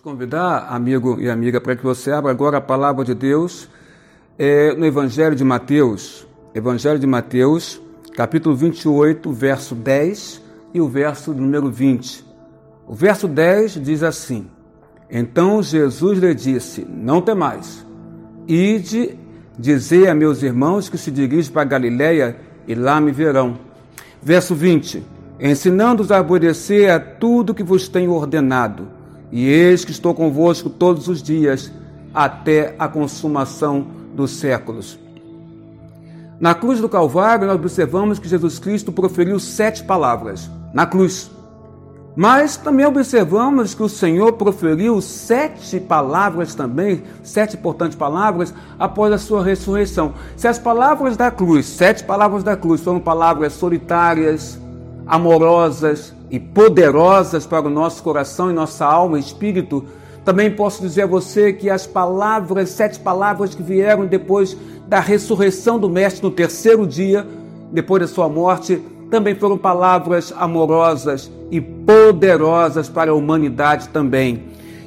te convidar, amigo e amiga, para que você abra agora a palavra de Deus é, no Evangelho de Mateus. Evangelho de Mateus, capítulo 28, verso 10 e o verso número 20. O verso 10 diz assim: Então Jesus lhe disse: Não temais, ide dizer a meus irmãos que se dirigem para Galiléia e lá me verão. Verso 20: Ensinando-os a obedecer a tudo que vos tenho ordenado e eis que estou convosco todos os dias, até a consumação dos séculos. Na cruz do Calvário, nós observamos que Jesus Cristo proferiu sete palavras na cruz. Mas também observamos que o Senhor proferiu sete palavras também, sete importantes palavras, após a sua ressurreição. Se as palavras da cruz, sete palavras da cruz, foram palavras solitárias, amorosas, e poderosas para o nosso coração e nossa alma e espírito, também posso dizer a você que as palavras, sete palavras que vieram depois da ressurreição do Mestre no terceiro dia, depois da sua morte, também foram palavras amorosas e poderosas para a humanidade também.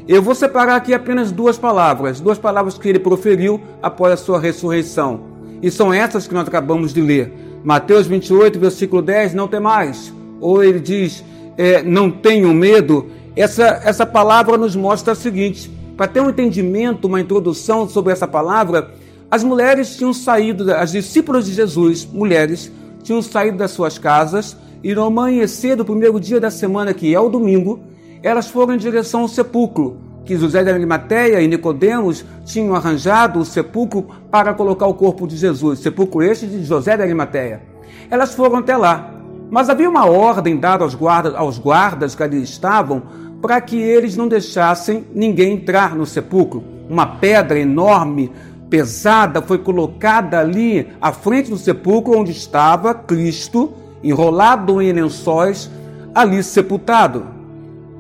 Eu vou separar aqui apenas duas palavras, duas palavras que ele proferiu após a sua ressurreição. E são essas que nós acabamos de ler. Mateus 28, versículo 10, não tem mais. Ou ele diz, é, não tenham medo, essa, essa palavra nos mostra o seguinte: para ter um entendimento, uma introdução sobre essa palavra, as mulheres tinham saído, as discípulas de Jesus, mulheres, tinham saído das suas casas e no amanhecer do primeiro dia da semana, que é o domingo, elas foram em direção ao sepulcro, que José de Arimateia e Nicodemos tinham arranjado o sepulcro para colocar o corpo de Jesus, sepulcro este de José de Arimateia. Elas foram até lá. Mas havia uma ordem dada aos guardas, aos guardas que ali estavam para que eles não deixassem ninguém entrar no sepulcro. Uma pedra enorme, pesada, foi colocada ali à frente do sepulcro onde estava Cristo, enrolado em lençóis, ali sepultado.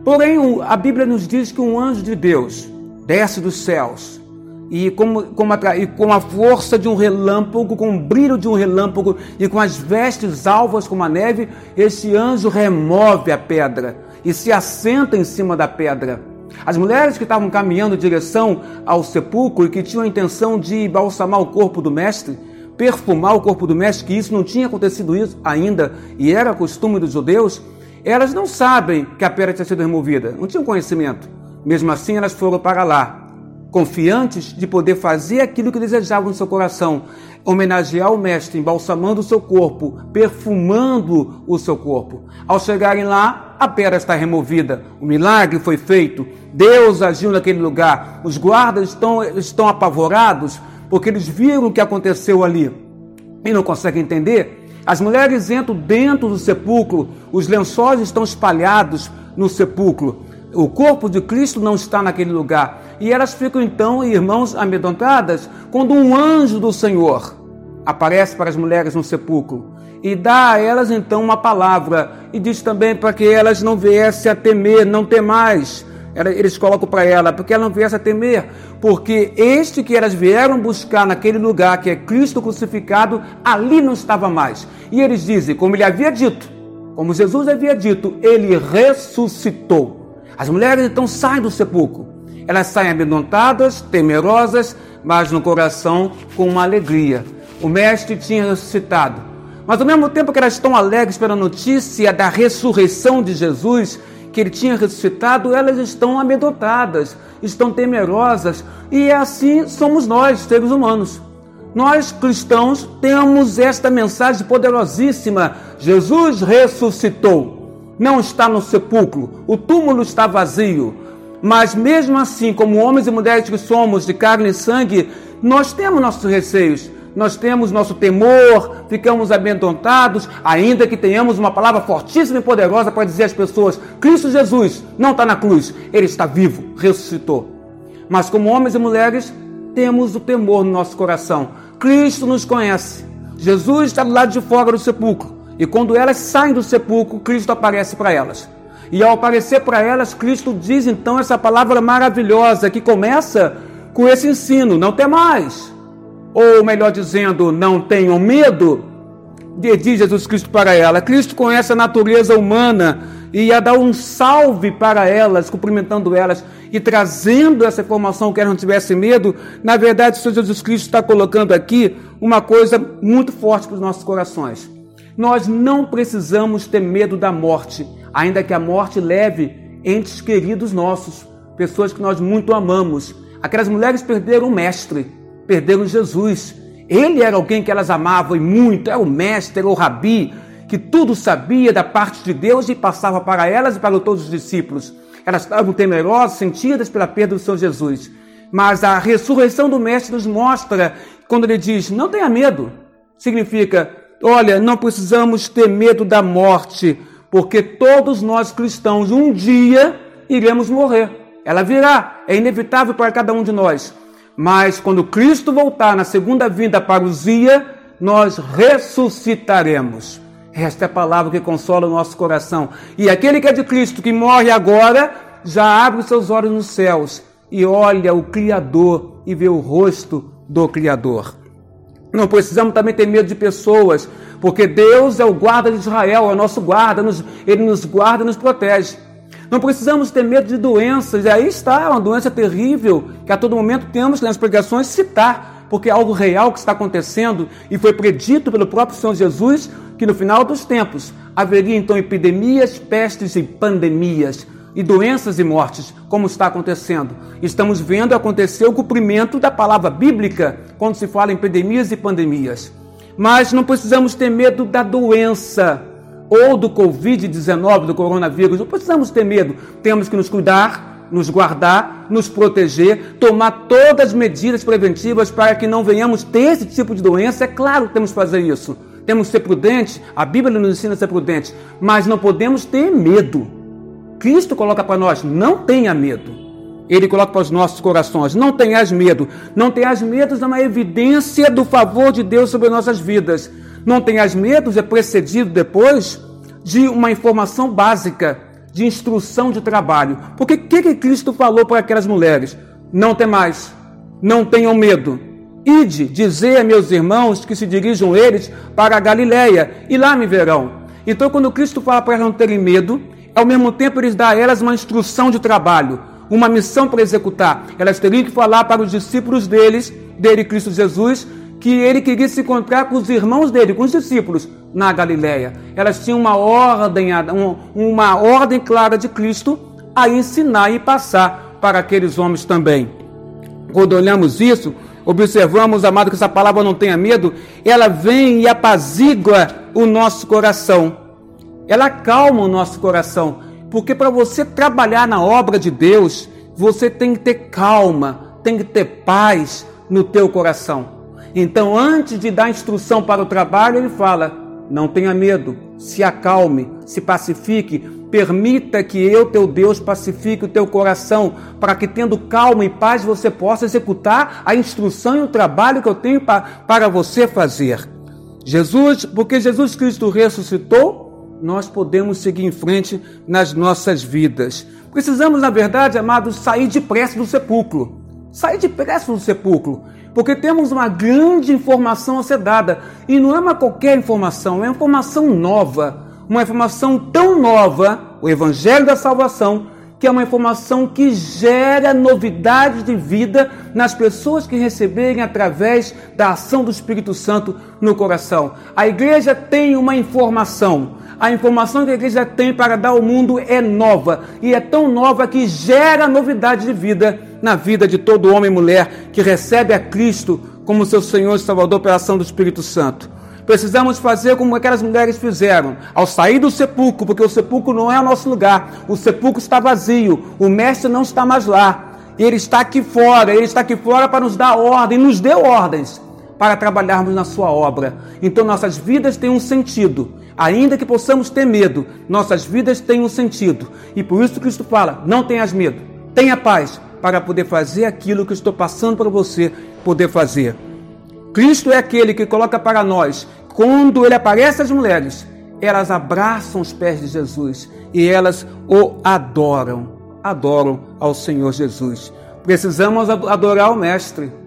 Porém, a Bíblia nos diz que um anjo de Deus desce dos céus e com, com, a, e com a força de um relâmpago, com o brilho de um relâmpago e com as vestes alvas como a neve, esse anjo remove a pedra e se assenta em cima da pedra. As mulheres que estavam caminhando em direção ao sepulcro e que tinham a intenção de balsamar o corpo do mestre, perfumar o corpo do mestre, que isso não tinha acontecido isso ainda e era costume dos judeus, elas não sabem que a pedra tinha sido removida, não tinham conhecimento. Mesmo assim, elas foram para lá confiantes de poder fazer aquilo que desejavam no seu coração, homenagear o Mestre, embalsamando o seu corpo, perfumando o seu corpo. Ao chegarem lá, a pedra está removida, o milagre foi feito, Deus agiu naquele lugar, os guardas estão, estão apavorados porque eles viram o que aconteceu ali e não conseguem entender. As mulheres entram dentro do sepulcro, os lençóis estão espalhados no sepulcro. O corpo de Cristo não está naquele lugar. E elas ficam então, irmãos, amedrontadas, quando um anjo do Senhor aparece para as mulheres no sepulcro e dá a elas então uma palavra e diz também para que elas não viessem a temer, não temais. Eles colocam para ela, porque ela não viesse a temer, porque este que elas vieram buscar naquele lugar, que é Cristo crucificado, ali não estava mais. E eles dizem, como ele havia dito, como Jesus havia dito, ele ressuscitou. As mulheres então saem do sepulcro elas saem amedrontadas, temerosas, mas no coração com uma alegria. O Mestre tinha ressuscitado. Mas ao mesmo tempo que elas estão alegres pela notícia da ressurreição de Jesus, que ele tinha ressuscitado, elas estão amedrontadas, estão temerosas, e assim somos nós, seres humanos. Nós cristãos temos esta mensagem poderosíssima: Jesus ressuscitou, não está no sepulcro, o túmulo está vazio, mas mesmo assim, como homens e mulheres que somos de carne e sangue, nós temos nossos receios, nós temos nosso temor, ficamos amedrontados, ainda que tenhamos uma palavra fortíssima e poderosa para dizer às pessoas: Cristo Jesus não está na cruz, ele está vivo, ressuscitou. Mas como homens e mulheres, temos o temor no nosso coração. Cristo nos conhece. Jesus está do lado de fora do sepulcro. E quando elas saem do sepulcro, Cristo aparece para elas. E ao aparecer para elas, Cristo diz então essa palavra maravilhosa que começa com esse ensino: não tem mais. Ou melhor dizendo, não tenham medo. Diz Jesus Cristo para ela. Cristo conhece a natureza humana e ia dar um salve para elas, cumprimentando elas. e trazendo essa informação que não tivesse medo, na verdade, o Senhor Jesus Cristo está colocando aqui uma coisa muito forte para os nossos corações. Nós não precisamos ter medo da morte, ainda que a morte leve entes queridos nossos, pessoas que nós muito amamos. Aquelas mulheres perderam o Mestre, perderam Jesus. Ele era alguém que elas amavam e muito, era o Mestre, era o Rabi, que tudo sabia da parte de Deus e passava para elas e para todos os discípulos. Elas estavam temerosas, sentidas pela perda do Senhor Jesus. Mas a ressurreição do Mestre nos mostra, quando ele diz: Não tenha medo, significa: Olha, não precisamos ter medo da morte, porque todos nós cristãos um dia iremos morrer. Ela virá, é inevitável para cada um de nós. Mas quando Cristo voltar na segunda vinda para o dia, nós ressuscitaremos. Esta é a palavra que consola o nosso coração. E aquele que é de Cristo, que morre agora, já abre os seus olhos nos céus e olha o Criador e vê o rosto do Criador. Não precisamos também ter medo de pessoas, porque Deus é o guarda de Israel, é o nosso guarda, ele nos guarda e nos protege. Não precisamos ter medo de doenças, e aí está uma doença terrível que a todo momento temos nas pregações citar, porque é algo real que está acontecendo e foi predito pelo próprio Senhor Jesus que no final dos tempos haveria então epidemias, pestes e pandemias, e doenças e mortes, como está acontecendo. Estamos vendo acontecer o cumprimento da palavra bíblica quando se fala em epidemias e pandemias. Mas não precisamos ter medo da doença ou do Covid-19, do coronavírus. Não precisamos ter medo. Temos que nos cuidar, nos guardar, nos proteger, tomar todas as medidas preventivas para que não venhamos ter esse tipo de doença. É claro que temos que fazer isso. Temos que ser prudentes, a Bíblia nos ensina a ser prudentes, mas não podemos ter medo. Cristo coloca para nós: não tenha medo. Ele coloca para os nossos corações: não tenhas medo. Não tenhas medo é uma evidência do favor de Deus sobre nossas vidas. Não tenhas medo é precedido depois de uma informação básica, de instrução de trabalho. Porque o que, que Cristo falou para aquelas mulheres? Não temais, não tenham medo Ide, dizer a meus irmãos que se dirijam eles para a Galiléia, e lá me verão. Então, quando Cristo fala para elas não terem medo, ao mesmo tempo ele dá a elas uma instrução de trabalho, uma missão para executar. Elas teriam que falar para os discípulos deles, dele Cristo Jesus, que ele queria se encontrar com os irmãos dele, com os discípulos, na Galiléia. Elas tinham uma ordem, uma ordem clara de Cristo a ensinar e passar para aqueles homens também. Quando olhamos isso, observamos, amado, que essa palavra não tenha medo, ela vem e apazigua o nosso coração. Ela acalma o nosso coração. Porque para você trabalhar na obra de Deus, você tem que ter calma, tem que ter paz no teu coração. Então, antes de dar instrução para o trabalho, ele fala: não tenha medo, se acalme, se pacifique, permita que eu, teu Deus, pacifique o teu coração, para que, tendo calma e paz, você possa executar a instrução e o trabalho que eu tenho para você fazer. Jesus, porque Jesus Cristo ressuscitou, nós podemos seguir em frente nas nossas vidas. Precisamos, na verdade, amados, sair depressa do sepulcro. Sair depressa do sepulcro porque temos uma grande informação a ser dada. E não é uma qualquer informação, é uma informação nova. Uma informação tão nova, o Evangelho da Salvação, que é uma informação que gera novidade de vida nas pessoas que receberem através da ação do Espírito Santo no coração. A igreja tem uma informação. A informação que a igreja tem para dar ao mundo é nova. E é tão nova que gera novidade de vida na vida de todo homem e mulher que recebe a Cristo como seu Senhor e Salvador pela ação do Espírito Santo. Precisamos fazer como aquelas mulheres fizeram, ao sair do sepulcro, porque o sepulcro não é o nosso lugar, o sepulcro está vazio, o Mestre não está mais lá, ele está aqui fora, ele está aqui fora para nos dar ordem, nos deu ordens para trabalharmos na sua obra. Então nossas vidas têm um sentido, ainda que possamos ter medo, nossas vidas têm um sentido, e por isso Cristo fala: não tenhas medo, tenha paz, para poder fazer aquilo que estou passando para você poder fazer. Cristo é aquele que coloca para nós, quando ele aparece às mulheres, elas abraçam os pés de Jesus e elas o adoram, adoram ao Senhor Jesus. Precisamos adorar o Mestre,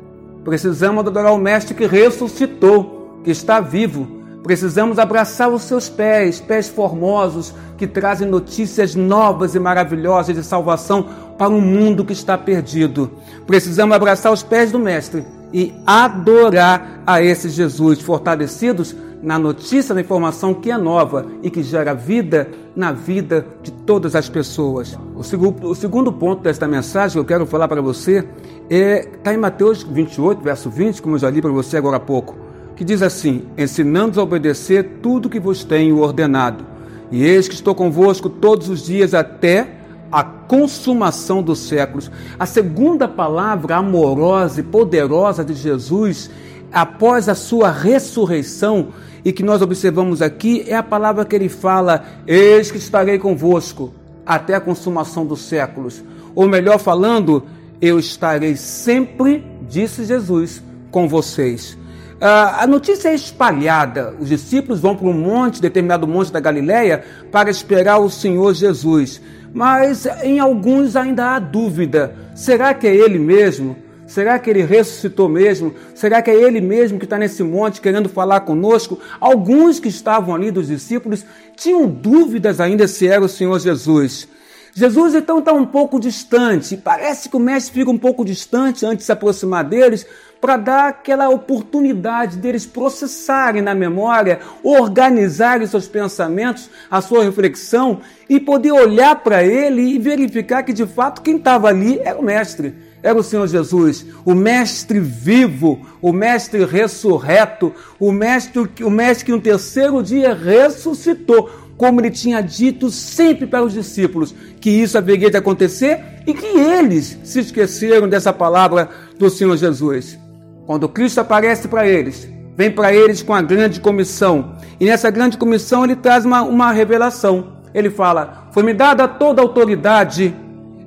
precisamos adorar o Mestre que ressuscitou, que está vivo. Precisamos abraçar os seus pés, pés formosos que trazem notícias novas e maravilhosas de salvação para um mundo que está perdido. Precisamos abraçar os pés do Mestre e adorar a esse Jesus, fortalecidos na notícia da informação que é nova e que gera vida na vida de todas as pessoas. O segundo, o segundo ponto desta mensagem que eu quero falar para você é está em Mateus 28, verso 20, como eu já li para você agora há pouco, que diz assim: ensinando a obedecer tudo que vos tenho ordenado. E eis que estou convosco todos os dias até a consumação dos séculos. A segunda palavra amorosa e poderosa de Jesus após a sua ressurreição e que nós observamos aqui é a palavra que ele fala: Eis que estarei convosco até a consumação dos séculos. Ou melhor falando, eu estarei sempre, disse Jesus, com vocês. Uh, a notícia é espalhada. Os discípulos vão para um monte, determinado monte da Galileia, para esperar o Senhor Jesus. Mas em alguns ainda há dúvida: será que é ele mesmo? Será que ele ressuscitou mesmo? Será que é ele mesmo que está nesse monte querendo falar conosco? Alguns que estavam ali dos discípulos tinham dúvidas ainda se era o Senhor Jesus. Jesus então está um pouco distante, parece que o mestre fica um pouco distante antes de se aproximar deles, para dar aquela oportunidade deles processarem na memória, organizarem seus pensamentos, a sua reflexão e poder olhar para ele e verificar que de fato quem estava ali era o mestre era o Senhor Jesus, o mestre vivo, o mestre ressurreto, o mestre, o mestre que no terceiro dia ressuscitou, como ele tinha dito sempre para os discípulos, que isso haveria de acontecer e que eles se esqueceram dessa palavra do Senhor Jesus. Quando Cristo aparece para eles, vem para eles com a grande comissão, e nessa grande comissão ele traz uma, uma revelação. Ele fala: Foi-me dada toda a autoridade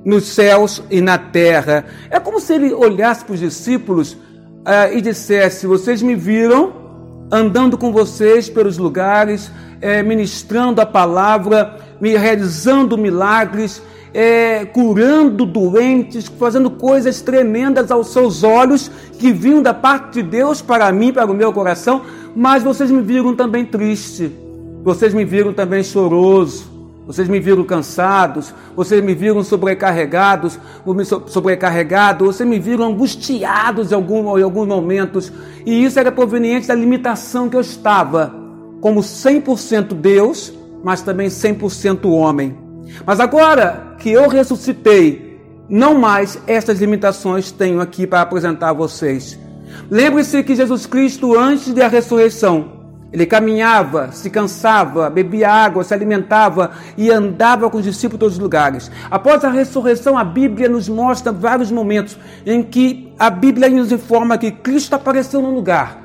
nos céus e na terra. É como se ele olhasse para os discípulos uh, e dissesse: Vocês me viram andando com vocês pelos lugares, eh, ministrando a palavra, me realizando milagres, eh, curando doentes, fazendo coisas tremendas aos seus olhos que vinham da parte de Deus para mim, para o meu coração, mas vocês me viram também triste, vocês me viram também choroso, vocês me viram cansados, vocês me viram sobrecarregados, sobrecarregado, vocês me viram angustiados em, algum, em alguns momentos. E isso era proveniente da limitação que eu estava, como 100% Deus, mas também 100% homem. Mas agora que eu ressuscitei, não mais essas limitações tenho aqui para apresentar a vocês. Lembre-se que Jesus Cristo, antes da ressurreição, ele caminhava, se cansava, bebia água, se alimentava e andava com os discípulos em todos os lugares. Após a ressurreição, a Bíblia nos mostra vários momentos em que a Bíblia nos informa que Cristo apareceu num lugar,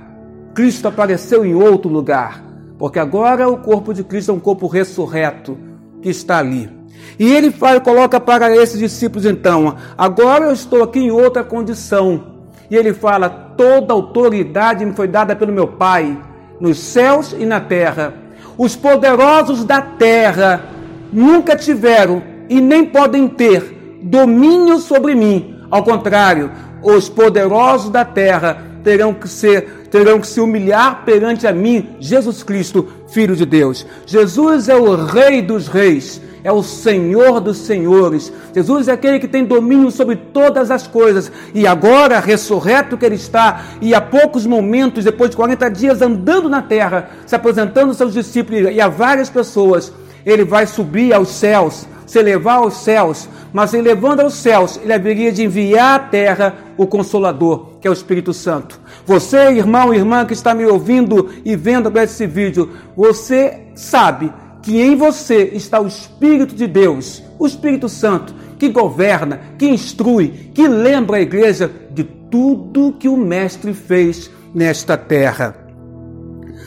Cristo apareceu em outro lugar, porque agora o corpo de Cristo é um corpo ressurreto que está ali. E ele fala, coloca para esses discípulos então: agora eu estou aqui em outra condição. E ele fala: toda autoridade me foi dada pelo meu Pai nos céus e na terra. Os poderosos da terra nunca tiveram e nem podem ter domínio sobre mim. Ao contrário, os poderosos da terra terão que ser, terão que se humilhar perante a mim, Jesus Cristo, Filho de Deus. Jesus é o Rei dos Reis é o Senhor dos senhores. Jesus é aquele que tem domínio sobre todas as coisas. E agora, ressurreto que ele está, e há poucos momentos, depois de 40 dias andando na terra, se apresentando aos seus discípulos e a várias pessoas, ele vai subir aos céus, se elevar aos céus, mas elevando aos céus, ele haveria de enviar à terra o Consolador, que é o Espírito Santo. Você, irmão e irmã que está me ouvindo e vendo esse vídeo, você sabe que em você está o Espírito de Deus, o Espírito Santo, que governa, que instrui, que lembra a igreja de tudo que o Mestre fez nesta terra.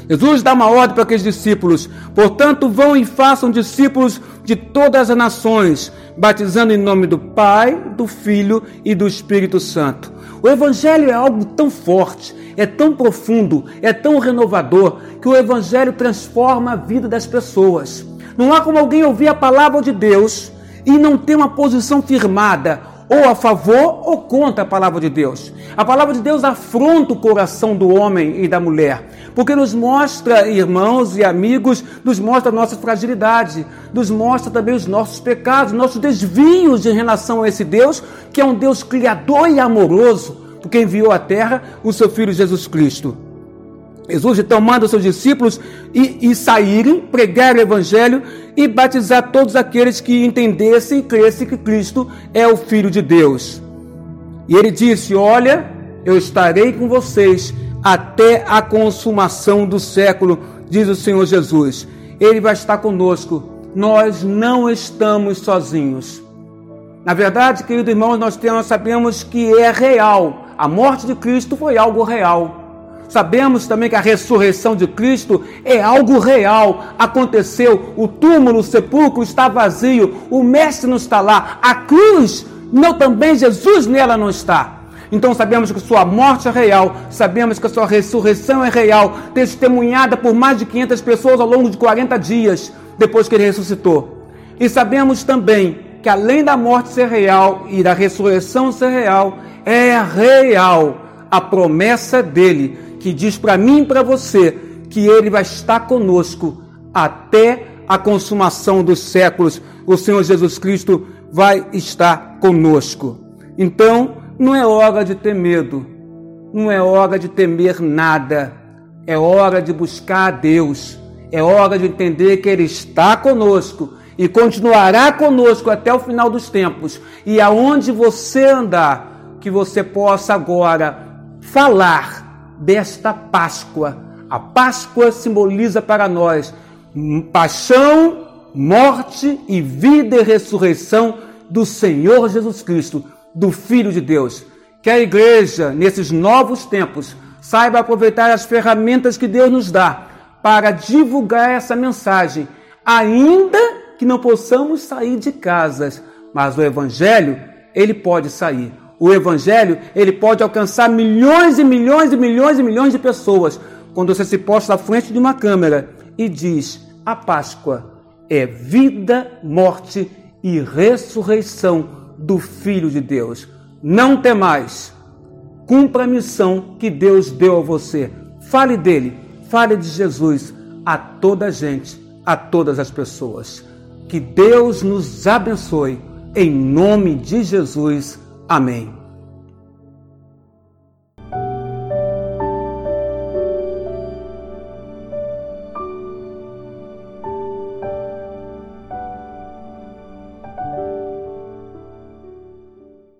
Jesus dá uma ordem para aqueles discípulos: portanto, vão e façam discípulos de todas as nações, batizando em nome do Pai, do Filho e do Espírito Santo. O Evangelho é algo tão forte, é tão profundo, é tão renovador, que o Evangelho transforma a vida das pessoas. Não há como alguém ouvir a palavra de Deus e não ter uma posição firmada, ou a favor ou contra a palavra de Deus. A palavra de Deus afronta o coração do homem e da mulher. porque nos mostra, irmãos e amigos, nos mostra a nossa fragilidade, nos mostra também os nossos pecados, nossos desvios em relação a esse Deus, que é um Deus criador e amoroso, porque enviou à terra o seu Filho Jesus Cristo. Jesus então manda seus discípulos e, e saírem, pregar o Evangelho e batizar todos aqueles que entendessem e crescem que Cristo é o Filho de Deus. E ele disse: Olha, eu estarei com vocês até a consumação do século, diz o Senhor Jesus. Ele vai estar conosco. Nós não estamos sozinhos. Na verdade, querido irmão, nós, temos, nós sabemos que é real. A morte de Cristo foi algo real. Sabemos também que a ressurreição de Cristo é algo real. Aconteceu, o túmulo, o sepulcro está vazio, o mestre não está lá, a cruz, não também Jesus nela não está. Então sabemos que sua morte é real, sabemos que a sua ressurreição é real, testemunhada por mais de 500 pessoas ao longo de 40 dias depois que ele ressuscitou. E sabemos também que além da morte ser real e da ressurreição ser real, é real a promessa dele que diz para mim e para você que ele vai estar conosco até a consumação dos séculos. O Senhor Jesus Cristo vai estar conosco. Então, não é hora de ter medo, não é hora de temer nada, é hora de buscar a Deus, é hora de entender que Ele está conosco e continuará conosco até o final dos tempos. E aonde você andar, que você possa agora falar desta Páscoa. A Páscoa simboliza para nós paixão, morte e vida e ressurreição do Senhor Jesus Cristo, do Filho de Deus. Que a igreja, nesses novos tempos, saiba aproveitar as ferramentas que Deus nos dá para divulgar essa mensagem, ainda que não possamos sair de casas, mas o Evangelho, ele pode sair o evangelho, ele pode alcançar milhões e milhões e milhões e milhões de pessoas. Quando você se posta à frente de uma câmera e diz: "A Páscoa é vida, morte e ressurreição do Filho de Deus. Não temais. Cumpra a missão que Deus deu a você. Fale dele, fale de Jesus a toda a gente, a todas as pessoas. Que Deus nos abençoe em nome de Jesus. Amém.